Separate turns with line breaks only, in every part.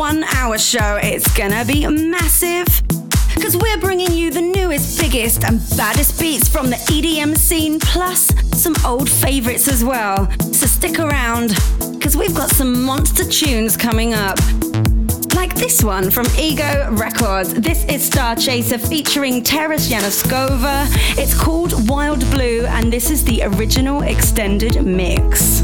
one hour show. It's gonna be massive. Because we're bringing you the newest, biggest, and baddest beats from the EDM scene, plus some old favorites as well. So stick around, because we've got some monster tunes coming up like this one from Ego Records. This is Star Chaser featuring Teres Yanoskova. It's called Wild Blue, and this is the original extended mix.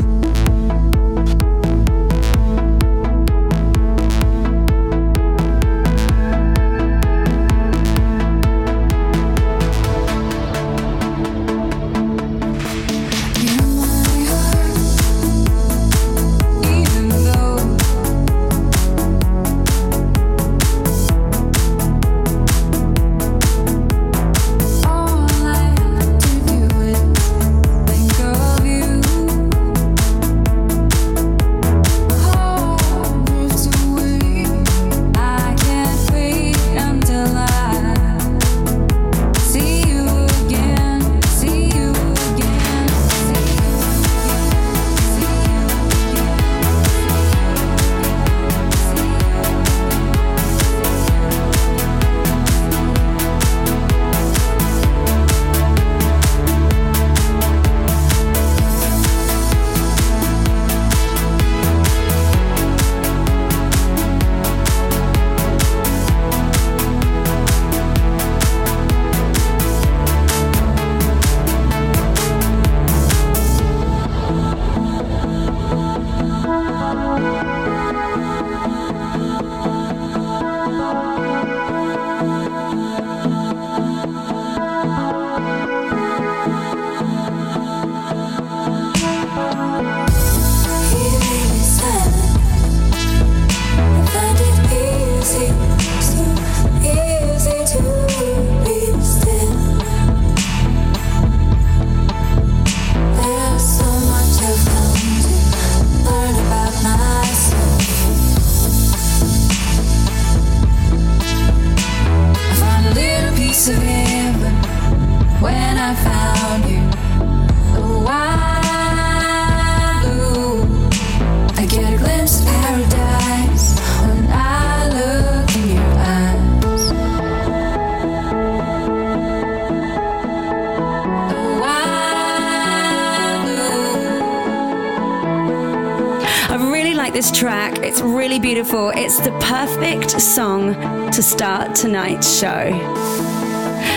To start tonight's show.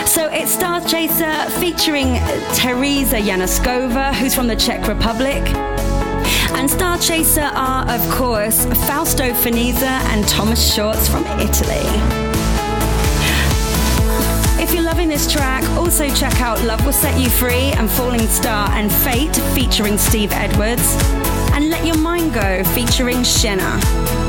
So it's Star Chaser featuring Teresa Yanoskova, who's from the Czech Republic. And Star Chaser are, of course, Fausto Feniza and Thomas Shorts from Italy. If you're loving this track, also check out Love Will Set You Free and Falling Star and Fate featuring Steve Edwards. And Let Your Mind Go featuring Shenna.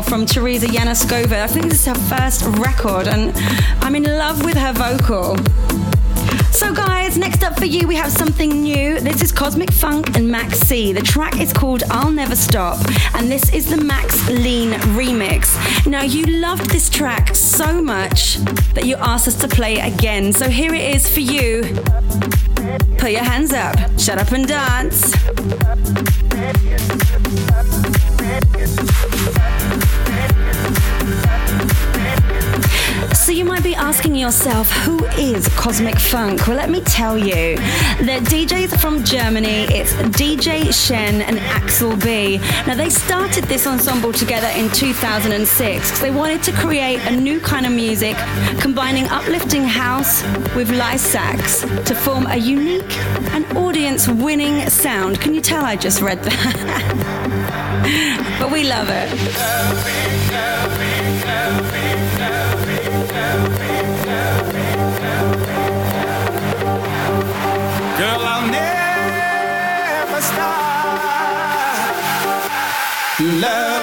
More from Teresa Yanoskova. I think this is her first record, and I'm in love with her vocal. So, guys, next up for you, we have something new. This is Cosmic Funk and Max C. The track is called I'll Never Stop, and this is the Max Lean remix. Now, you loved this track so much that you asked us to play it again. So, here it is for you. Put your hands up, shut up and dance. Asking yourself, who is Cosmic Funk? Well, let me tell you. The DJs from Germany. It's DJ Shen and Axel B. Now, they started this ensemble together in 2006 they wanted to create a new kind of music, combining uplifting house with live sax to form a unique and audience-winning sound. Can you tell I just read that? but we love it.
Loving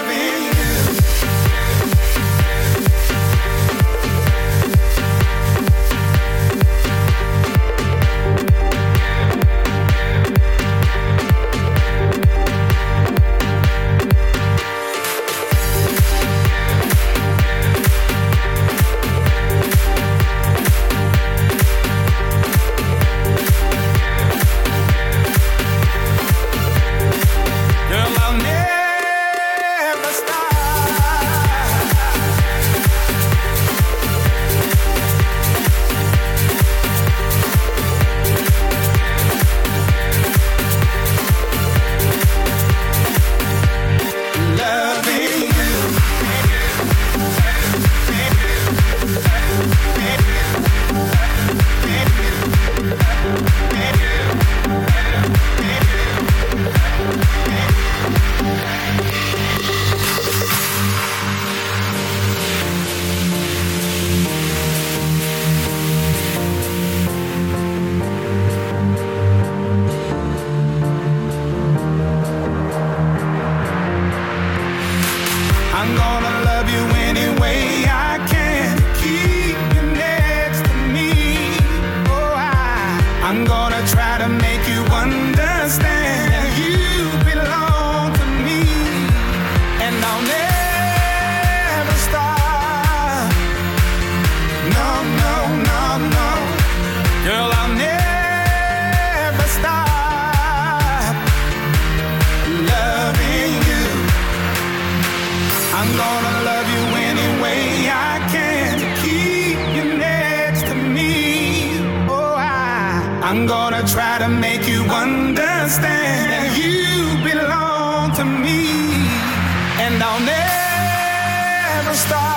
never stop.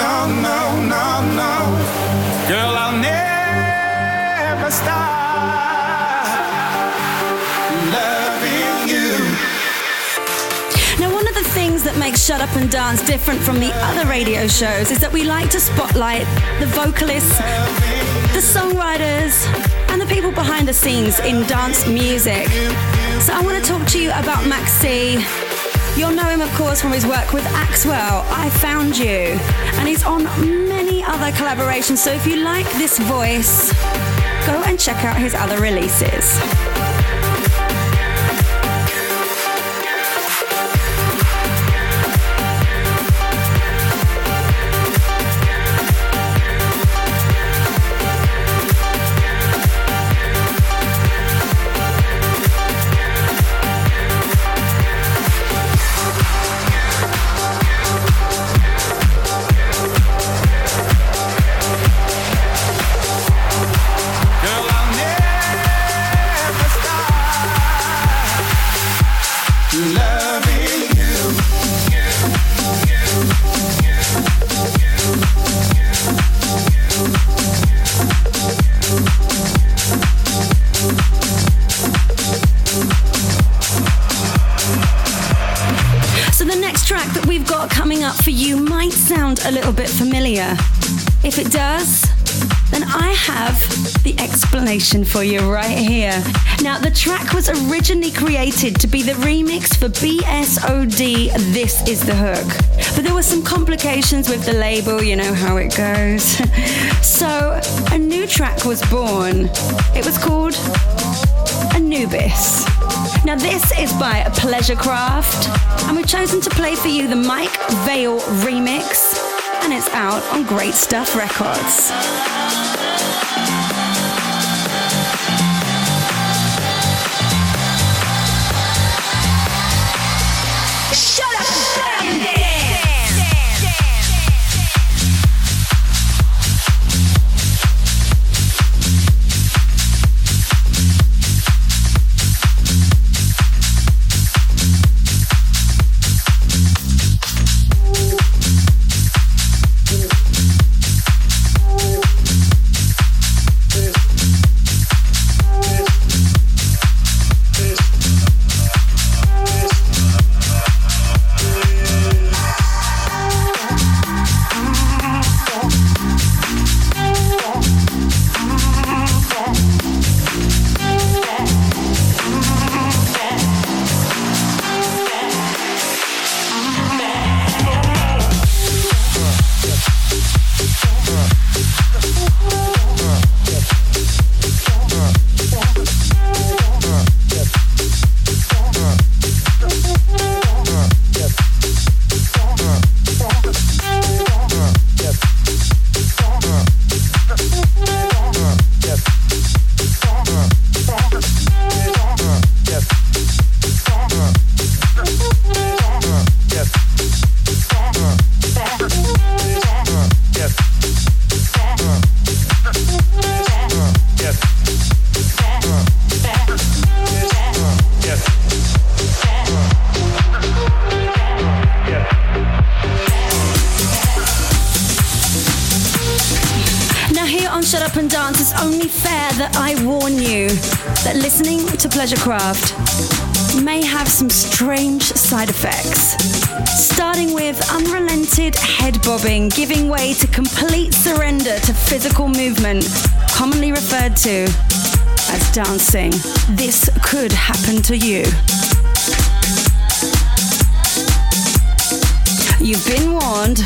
No, no, no, no, girl, I'll never stop.
Now, one of the things that makes Shut Up and Dance different from the other radio shows is that we like to spotlight the vocalists, the songwriters, and the people behind the scenes in dance music. So, I want to talk to you about Max C. You'll know him, of course, from his work with Axwell, I Found You, and he's on many other collaborations. So, if you like this voice, go and check out his other releases. Explanation for you right here. Now, the track was originally created to be the remix for BSOD This Is the Hook. But there were some complications with the label, you know how it goes. so, a new track was born. It was called Anubis. Now, this is by Pleasurecraft, and we've chosen to play for you the Mike Vale remix, and it's out on Great Stuff Records.
Up and Dance,
it's only fair that I warn you that listening to Pleasurecraft may have some strange side effects. Starting with unrelented head bobbing, giving way to complete surrender to physical movement, commonly referred to as dancing. This could happen to you. You've been warned.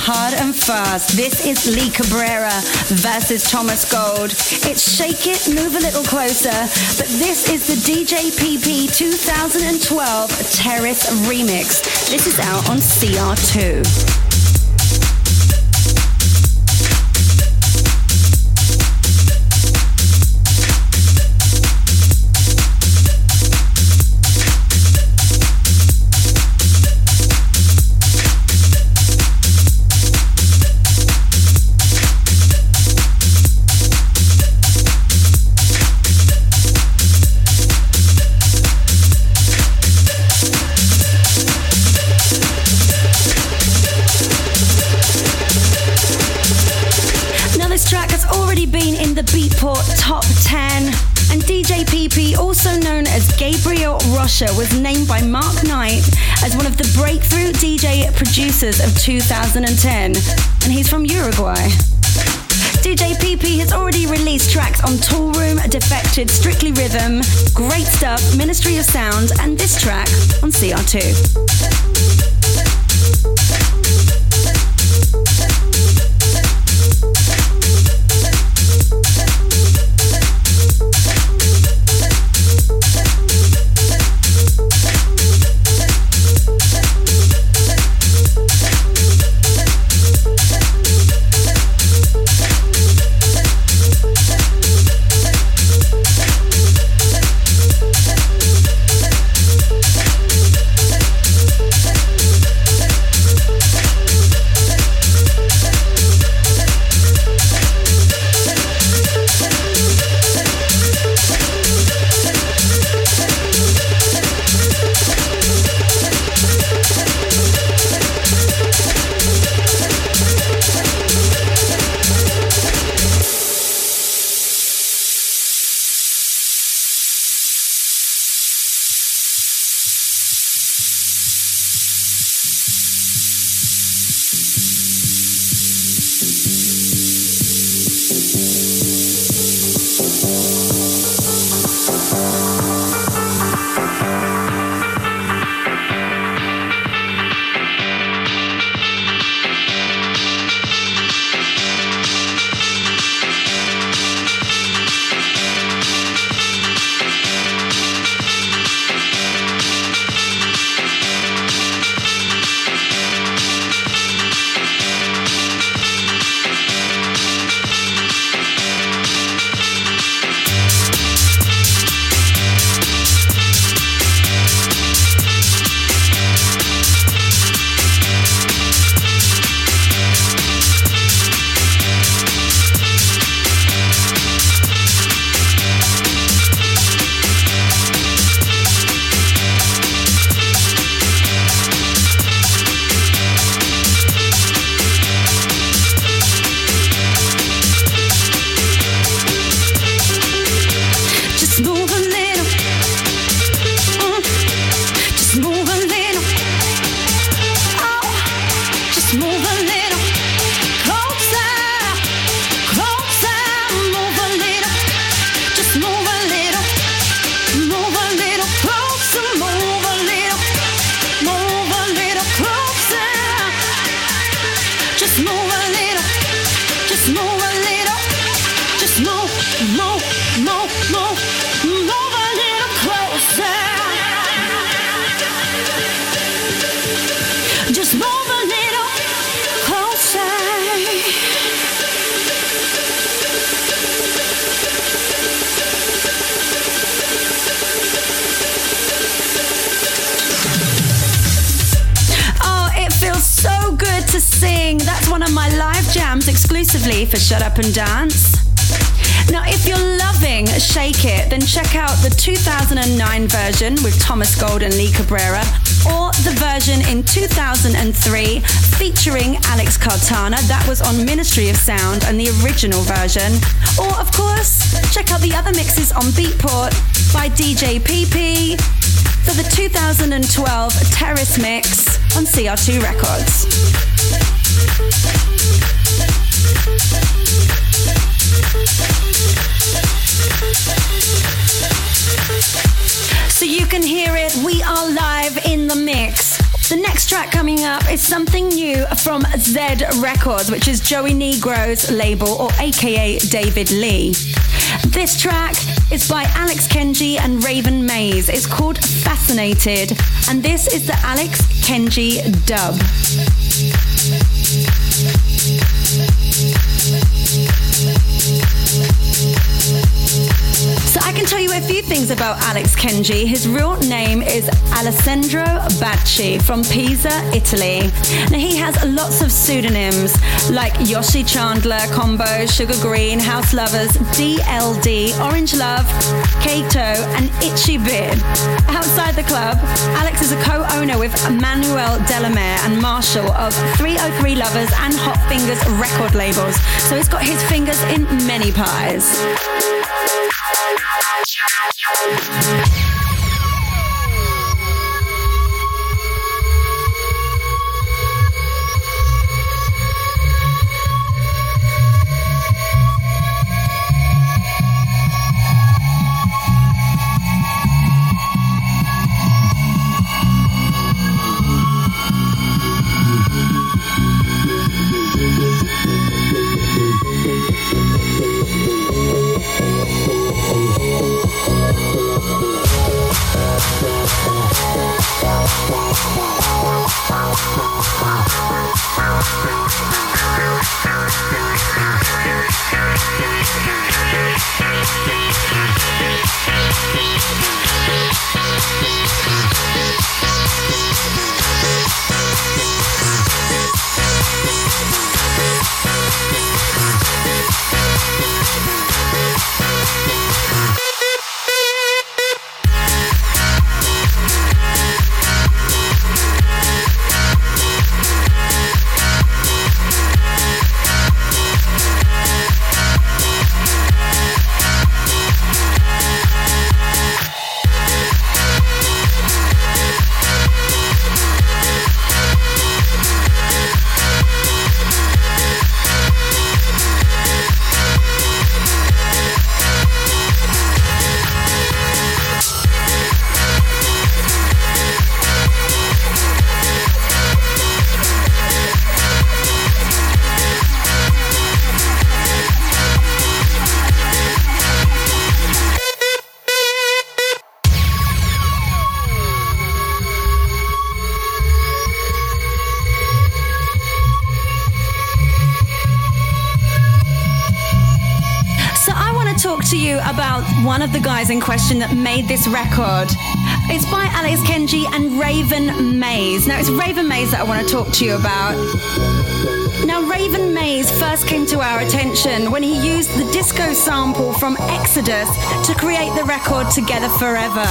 Hard and fast. This is Lee Cabrera versus Thomas Gold. It's Shake It, Move a Little Closer, but this is the DJ PP 2012 Terrace Remix. This is out on CR2. Russia was named by Mark Knight as one of the breakthrough DJ producers of 2010, and he's from Uruguay. DJ PP has already released tracks on Toolroom, Defected, Strictly Rhythm, Great Stuff, Ministry of Sound, and this track on CR2. Cabrera, or the version in 2003 featuring Alex Cartana. That was on Ministry of Sound and the original version. Or, of course, check out the other mixes on Beatport by DJ PP for the 2012 Terrace Mix on CR2 Records. So you can hear it. We are live in the mix. The next track coming up is something new from Zed Records, which is Joey Negro's label, or aka David Lee. This track is by Alex Kenji and Raven Maize. It's called Fascinated, and this is the Alex Kenji dub. Things about Alex Kenji. His real name is Alessandro Bacci from Pisa, Italy. Now he has lots of pseudonyms like Yoshi Chandler, Combo, Sugar Green, House Lovers, DLD, Orange Love, Kato, and Itchy Beard. Outside the club, Alex is a co-owner with Manuel De La Mare and Marshall of 303 Lovers and Hot Fingers record labels. So he's got his fingers in many pies. you in question that made this record. It's Kenji and Raven Maize. Now it's Raven Maize that I want to talk to you about. Now Raven Maize first came to our attention when he used the disco sample from Exodus to create the record Together Forever.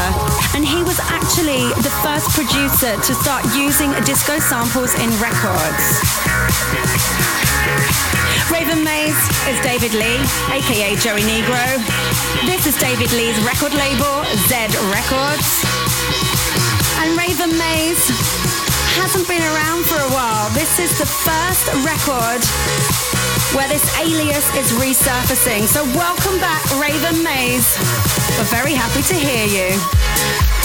And he was actually the first producer to start using disco samples in records. Raven Maize is David Lee, aka Joey Negro. This is David Lee's record label, Z Records. And Raven Maize hasn't been around for a while. This is the first record where this alias is resurfacing. So welcome back, Raven Maize. We're very happy to hear you.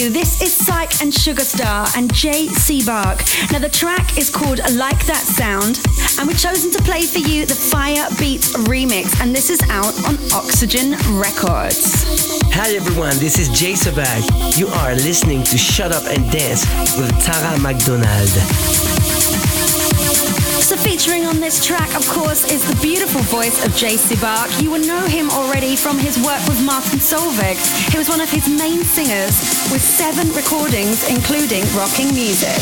You, this is Psych and Sugarstarr and Jay Sebag. Now the track is called Like That Sound, and we've chosen to play for you the Fire Beats remix, and this is out on Oxygen Records.
Hi everyone, this is Jay Sebag. You are listening to Shut Up and Dance with Tara McDonald.
Featuring on this track, of course, is the beautiful voice of Jay Sebag. You will know him already from his work with Martin Solveig. He was one of his main singers with seven recordings, including Rocking Music.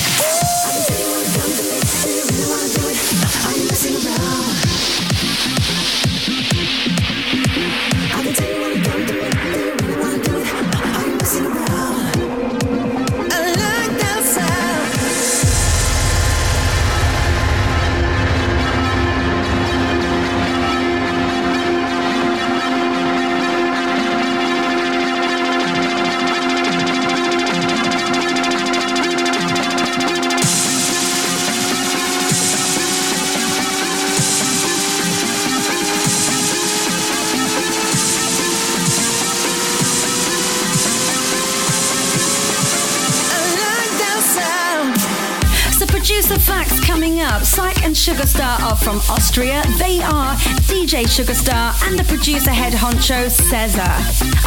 Up. Psych and Sugarstarr are from Austria. They are DJ Sugarstarr and the producer head honcho Cesar.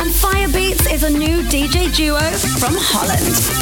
And Firebeats is a new DJ duo from Holland.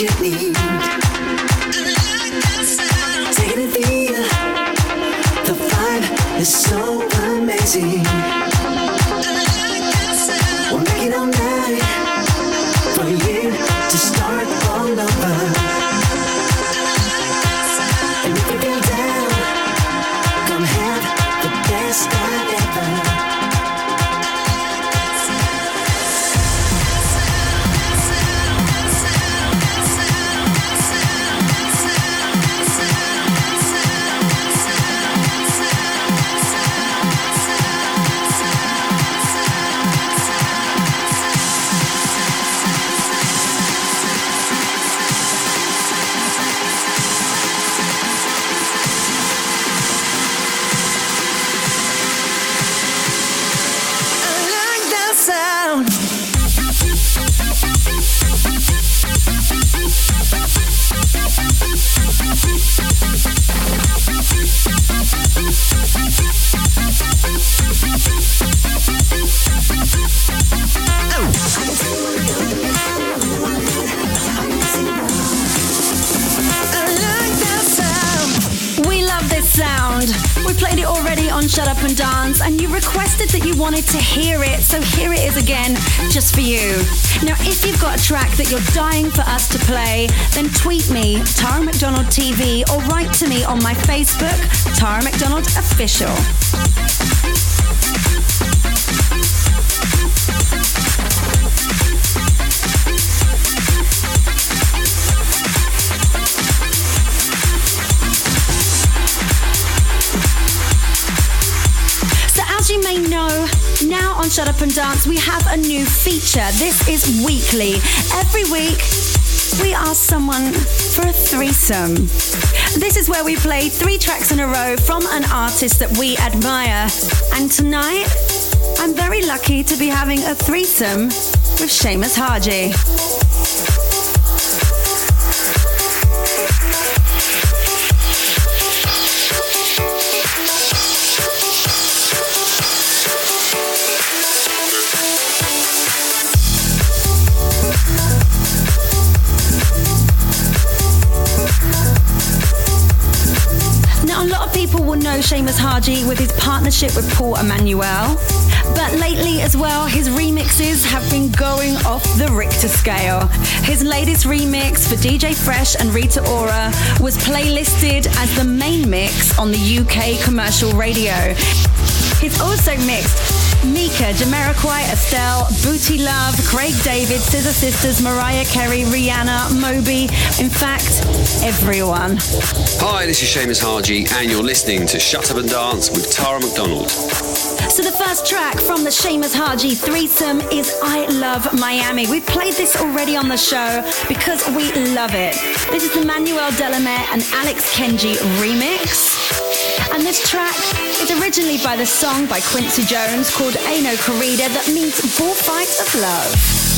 You need.
You're dying for us to play, then tweet me, Tara McDonald TV, or write to me on my Facebook, Tara McDonald Official. Shut Up and Dance, we have a new feature. This is weekly. Every week, we ask someone for a threesome. This is where we play three tracks in a row from an artist that we admire. And tonight, I'm very lucky to be having a threesome with Seamus Haji. With his partnership with Paul Emanuel. But lately as well, his remixes have been going off the Richter scale. His latest remix for DJ Fresh and Rita Ora was playlisted as the main mix on the UK commercial radio. He's also mixed Mika, Jamiroquai, Estelle, Booty Luv, Craig David, Scissor Sisters, Mariah Carey, Rihanna, Moby. In fact, everyone.
Hi, this is Seamus Haji, and you're listening to Shut Up and Dance with Tara McDonald.
So the first track from the Seamus Haji threesome is I Love Miami. We've played this already on the show because we love it. This is the Manuel De La Mare and Alex Kenji remix. And this track is originally by the song by Quincy Jones called Ai No Corrida that means bullfight of love.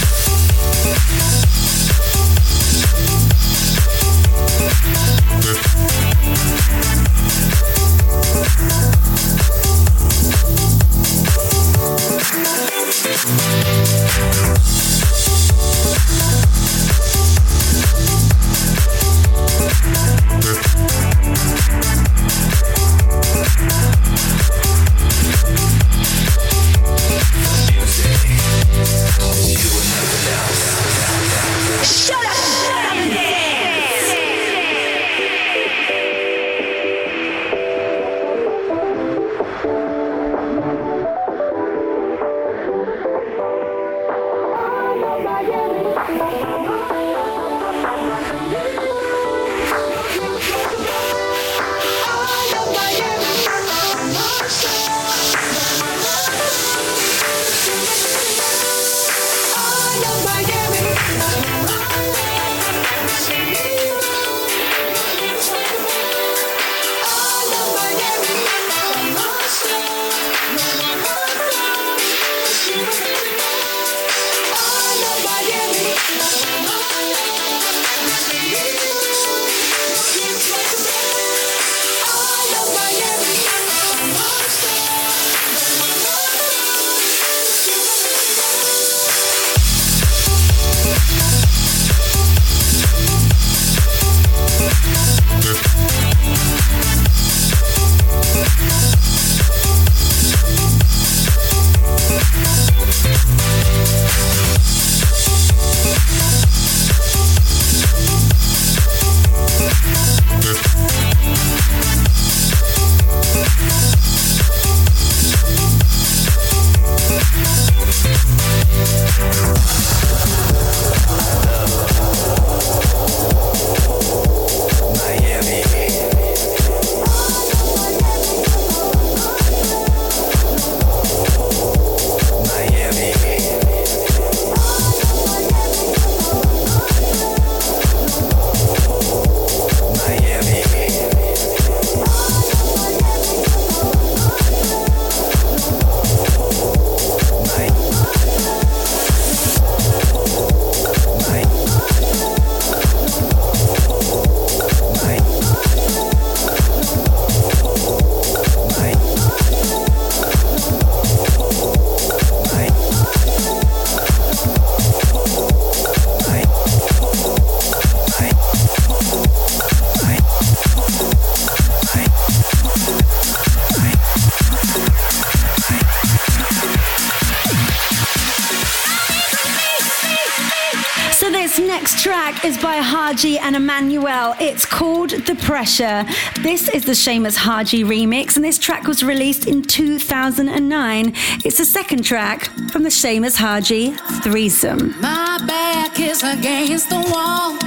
Pressure. This is the Seamus Haji remix, and this track was released in 2009. It's the second track from the Seamus Haji threesome.
My back is against the wall.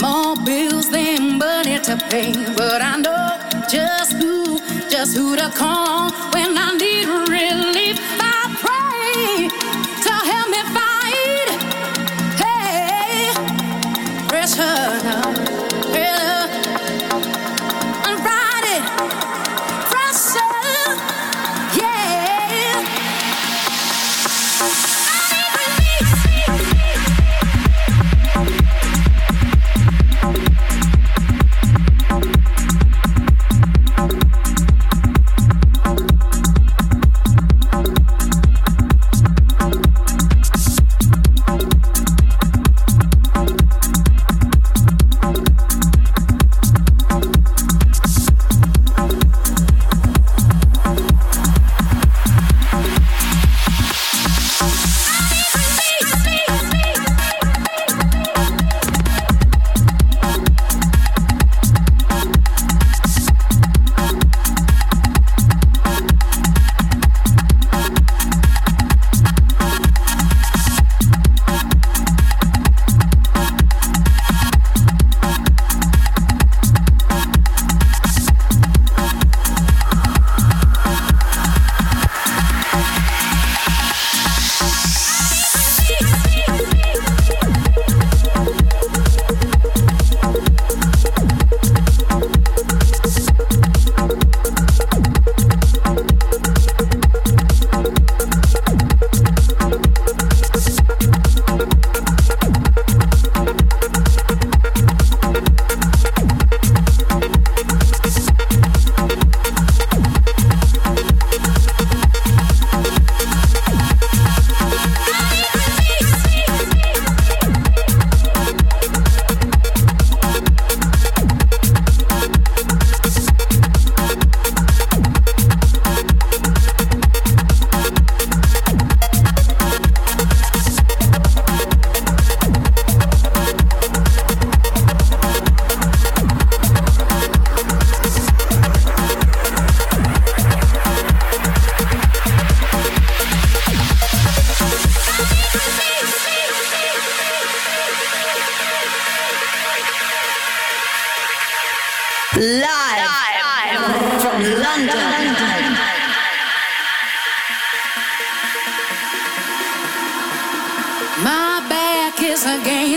More bills than money to pay, but I know just who, just who to call when I need relief. I pray to help me fight. Hey, pressure.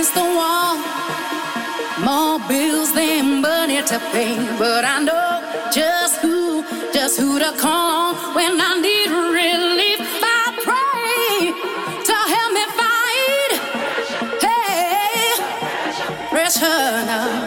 Against the wall. More bills than money to pay, but I know just who, just who to call when I need relief. I pray to help me fight. Hey, pressure, pressure,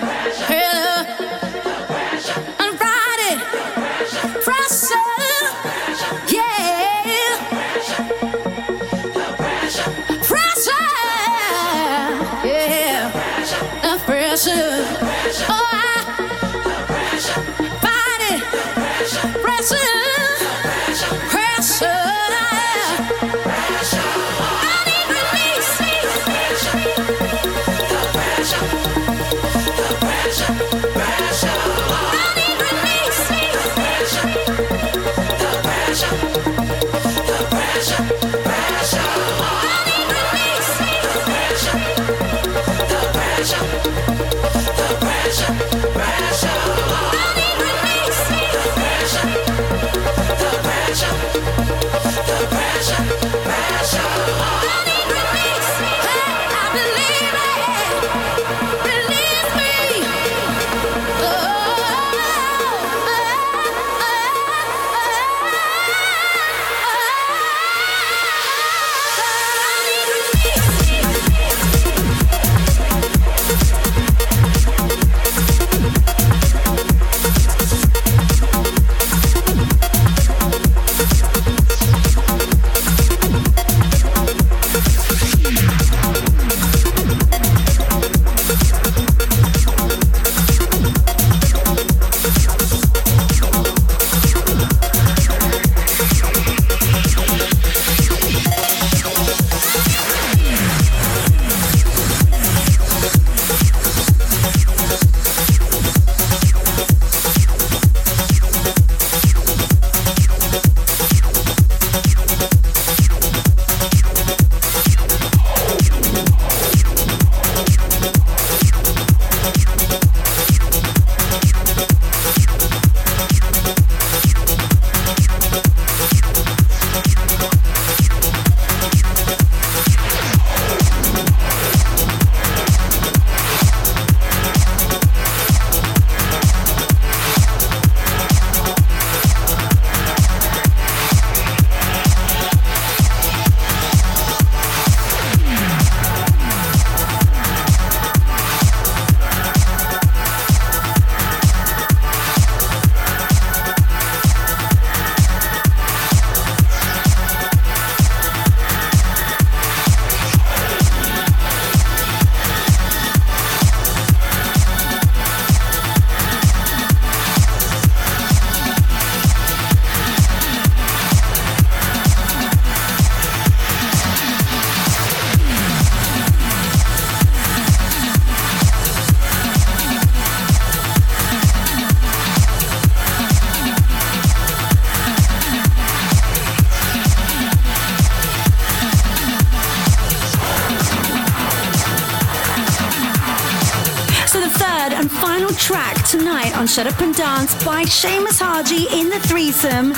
track tonight on Shut Up and Dance by Seamus Haji in the threesome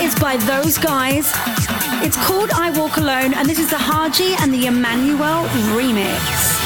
is by those guys. It's called I Walk Alone, and this is the Haji and the Emanuel remix.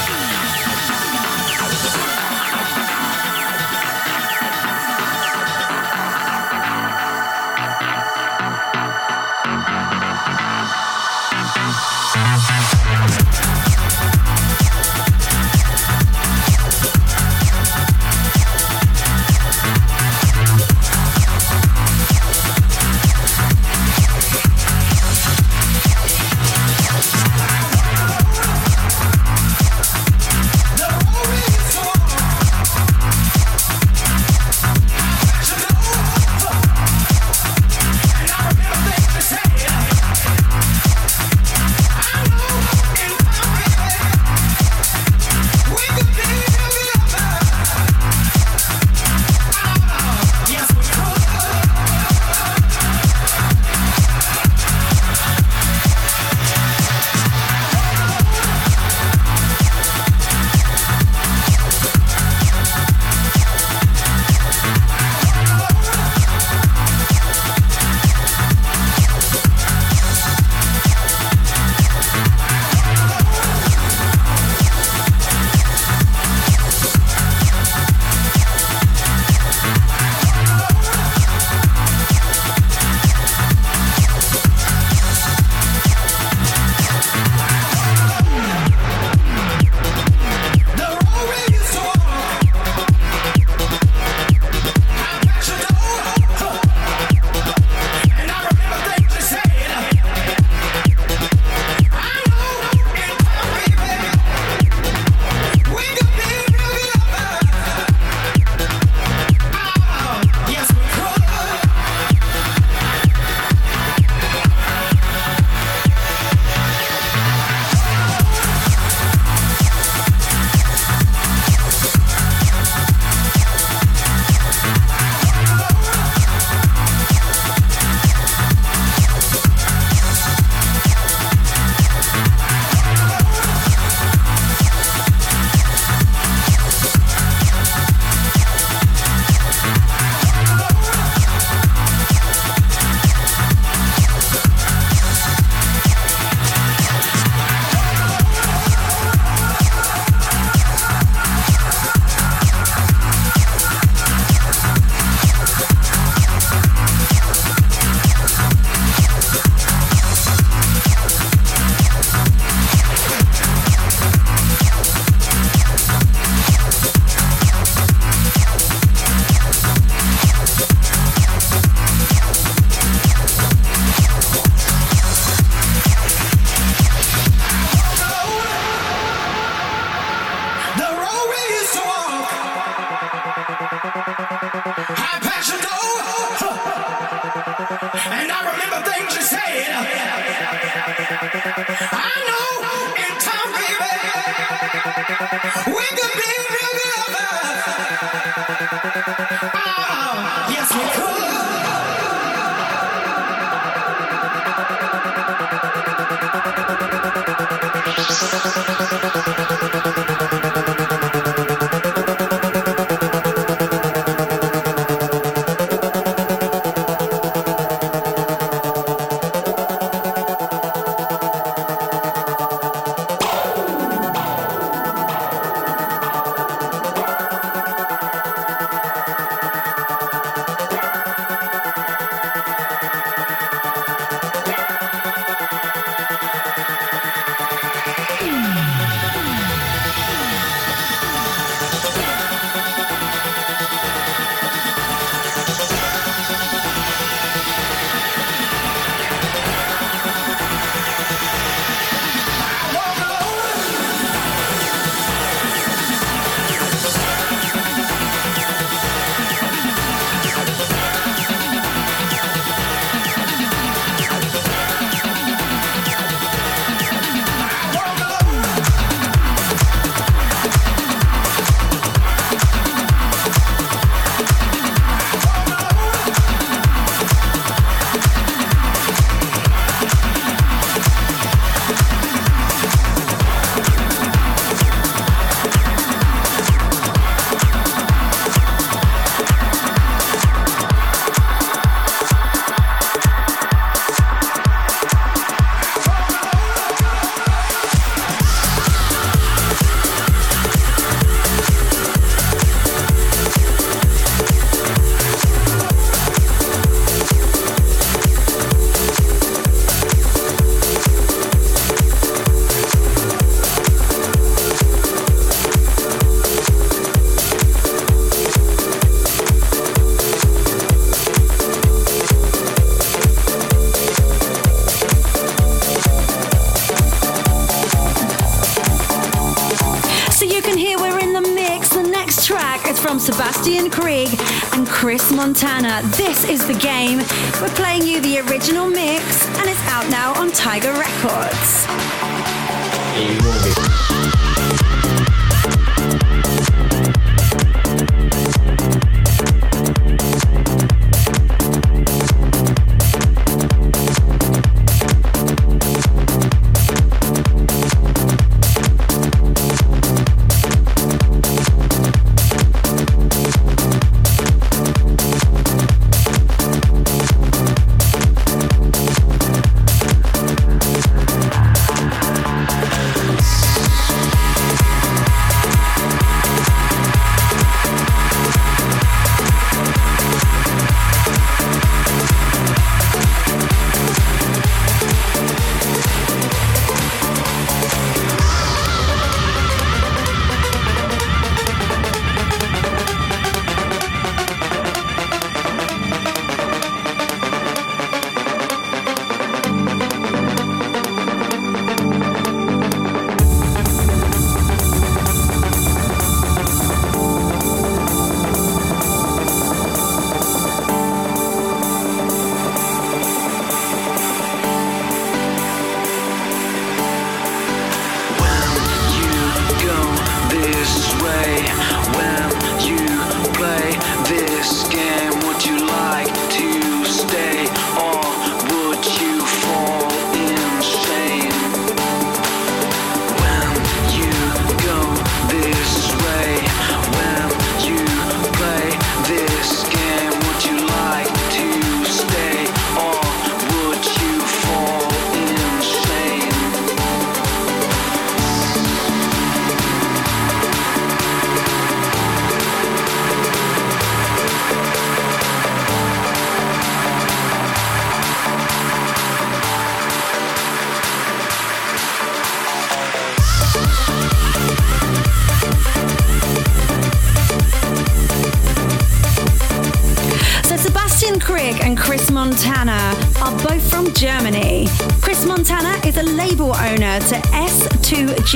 Montana. This is the game. We're playing you the original mix, and it's out now on Tiger Records.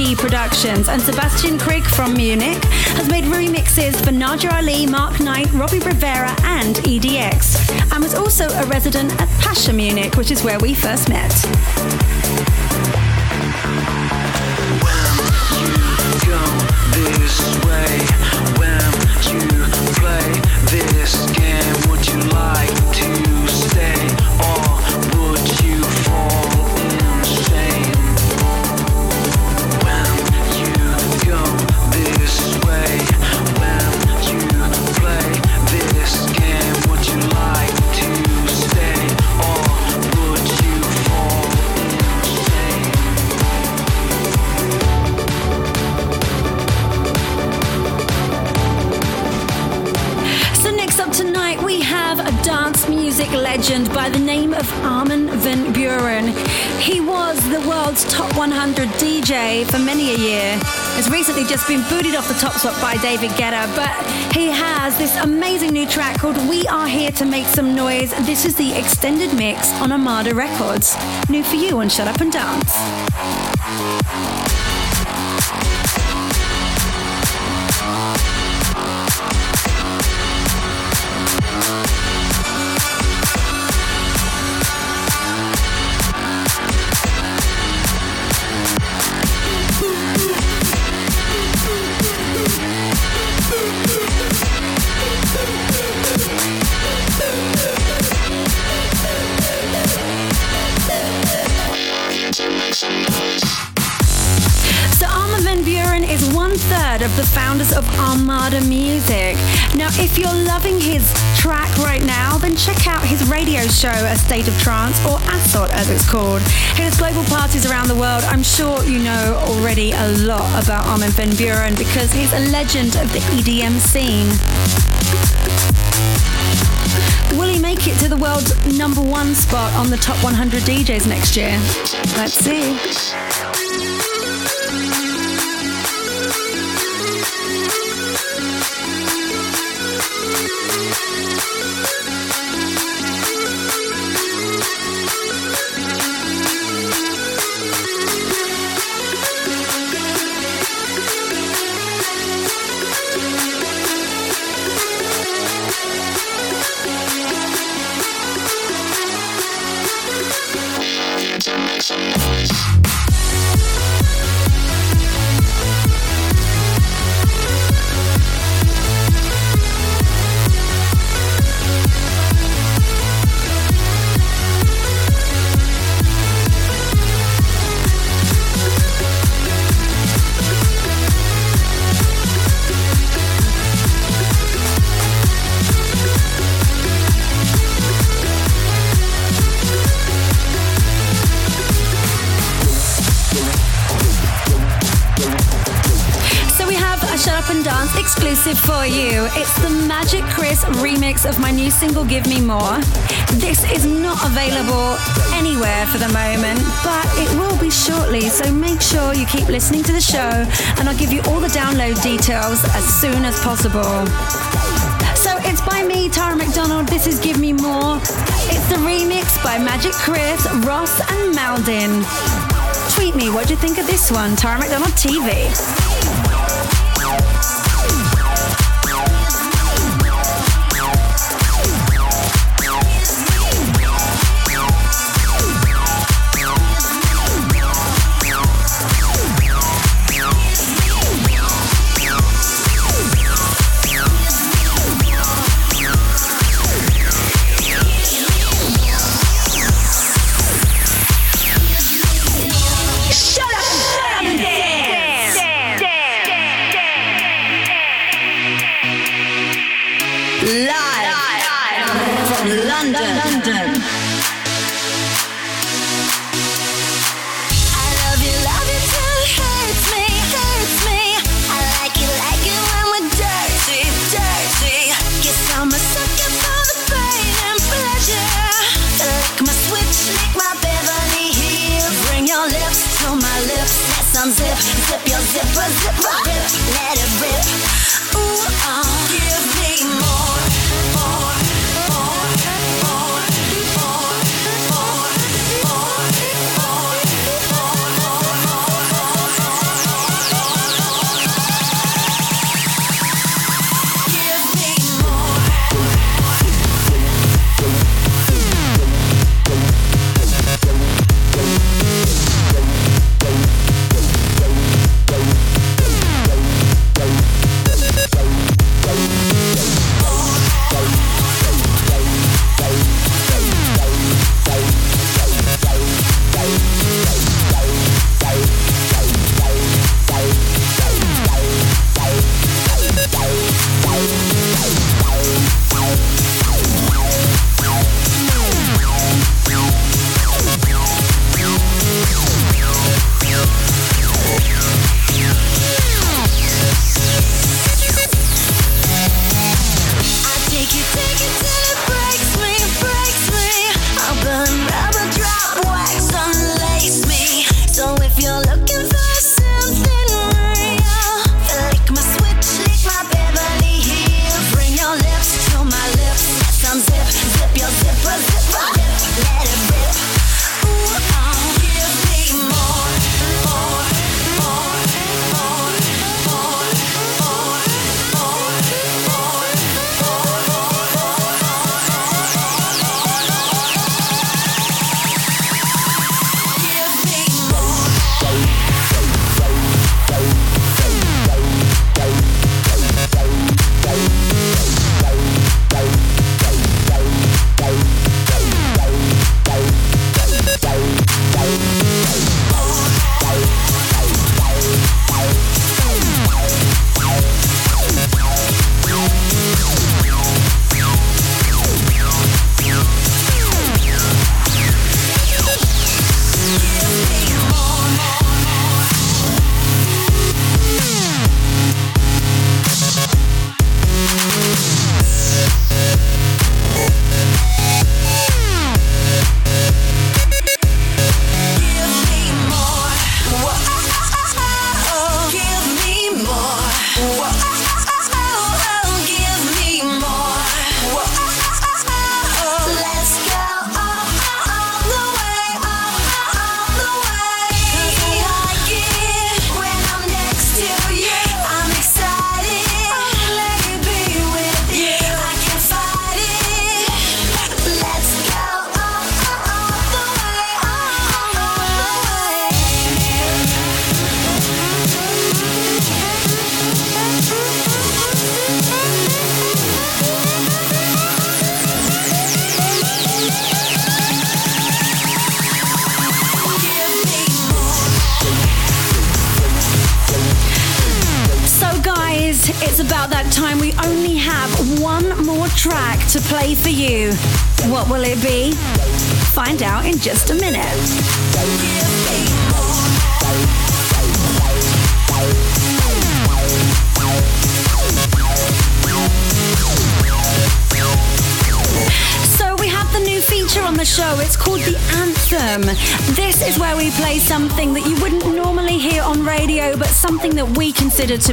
Productions, and Sebastian Krieg from Munich has made remixes for Nadia Ali, Mark Knight, Robbie Rivera, and EDX, and was also a resident at Pacha Munich, which is where we first met.
Off the top spot by David Guetta, but he has this amazing new track called We Are Here to Make Some Noise. This is the extended mix on Armada Records. New for you on Shut Up and Dance. His radio show, A State of Trance, or Asot as it's called. Has global parties around the world. I'm sure you know already a lot about Armin van Buuren because he's a legend of the EDM scene. Will he make it to the world's number one spot on the top 100 DJs next year? Let's see. For you. It's the Magic Chris remix of my new single Give Me More. This is not available anywhere for the moment, but it will be shortly. So make sure you keep listening to the show and I'll give you all the download details as soon as possible. So it's by me, Tara McDonald. This is Give Me More. It's the remix by Magic Chris, Ross, and Maldin. Tweet me what do you think of this one, Tara McDonald TV.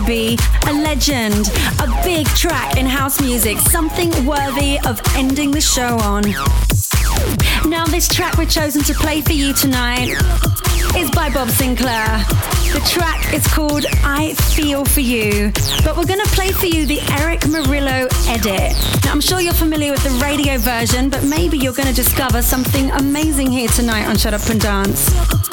Be a legend, a big track in house music, something worthy of ending the show on. Now, this track we're chosen to play for you tonight is by Bob Sinclar. The track is called I Feel For You, but we're going to play for you the Erick Morillo edit. Now, I'm sure you're familiar with the radio version, but maybe you're going to discover something amazing here tonight on Shut Up and Dance.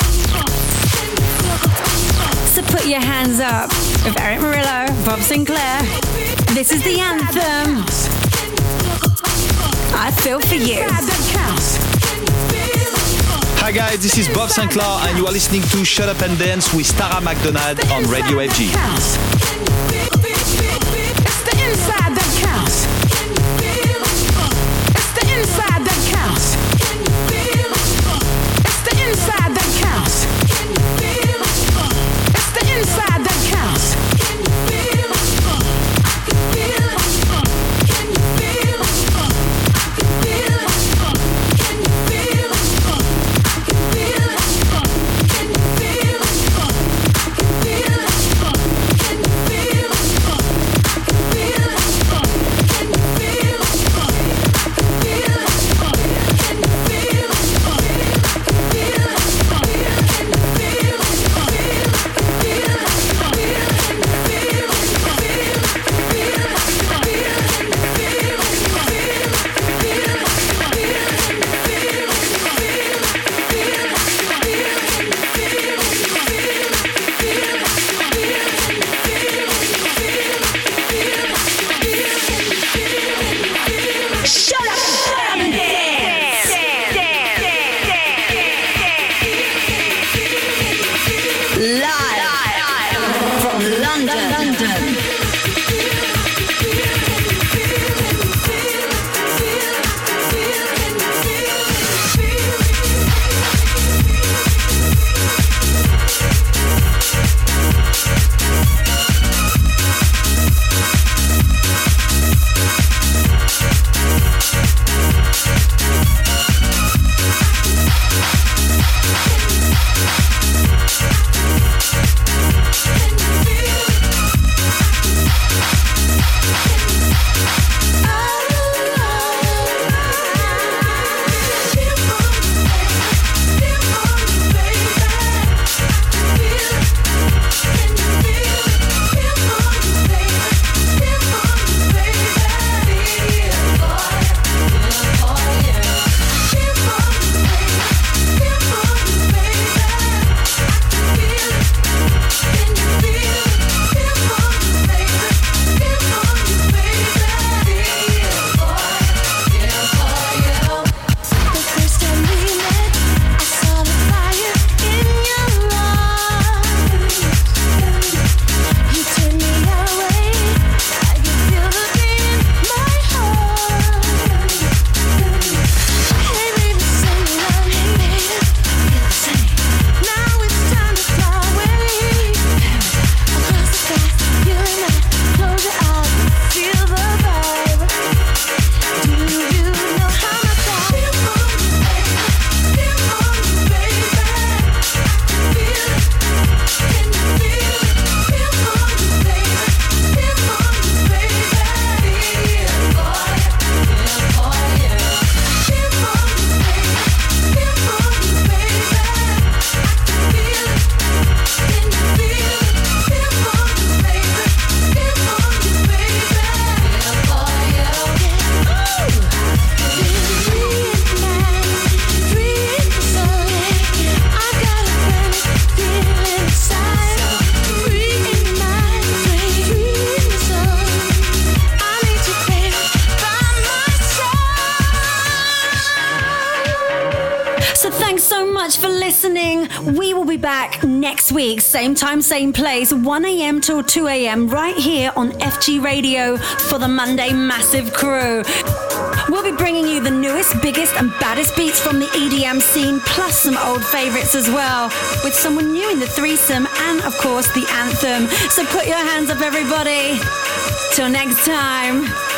Put your hands up with Erick Morillo, Bob Sinclar. This is the anthem. I feel for you.
Hi guys, this is Bob Sinclar and you are listening to Shut Up and Dance with Tara McDonald on Radio FG.
London. London. Next week, same time, same place, 1 a.m. till 2 a.m., right here on FG Radio for the Monday Massive Crew. We'll be bringing you the newest, biggest, and baddest beats from the EDM scene, plus some old favorites as well, with someone new in the threesome and, of course, the anthem. So put your hands up, everybody. Till next time.